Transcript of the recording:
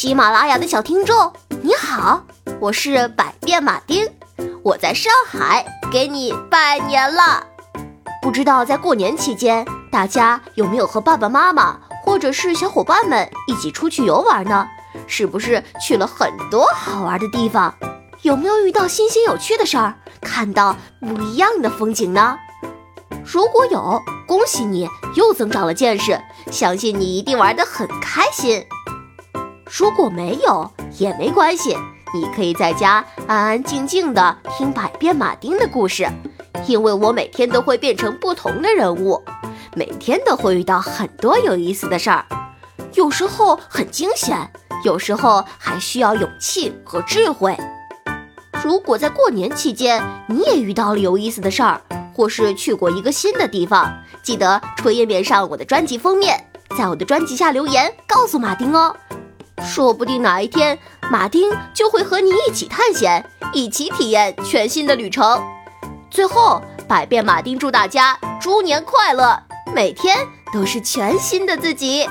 喜马拉雅的小听众，你好，我是百变马丁，我在上海给你拜年了。不知道在过年期间，大家有没有和爸爸妈妈或者是小伙伴们一起出去游玩呢？是不是去了很多好玩的地方？有没有遇到新鲜有趣的事儿，看到不一样的风景呢？如果有，恭喜你又增长了见识，相信你一定玩得很开心。如果没有也没关系，你可以在家安安静静的听百变马丁的故事，因为我每天都会变成不同的人物，每天都会遇到很多有意思的事儿，有时候很惊险，有时候还需要勇气和智慧。如果在过年期间你也遇到了有意思的事儿，或是去过一个新的地方，记得戳页面上我的专辑封面，在我的专辑下留言，告诉马丁哦。说不定哪一天，马丁就会和你一起探险，一起体验全新的旅程。最后，百变马丁祝大家猪年快乐，每天都是全新的自己。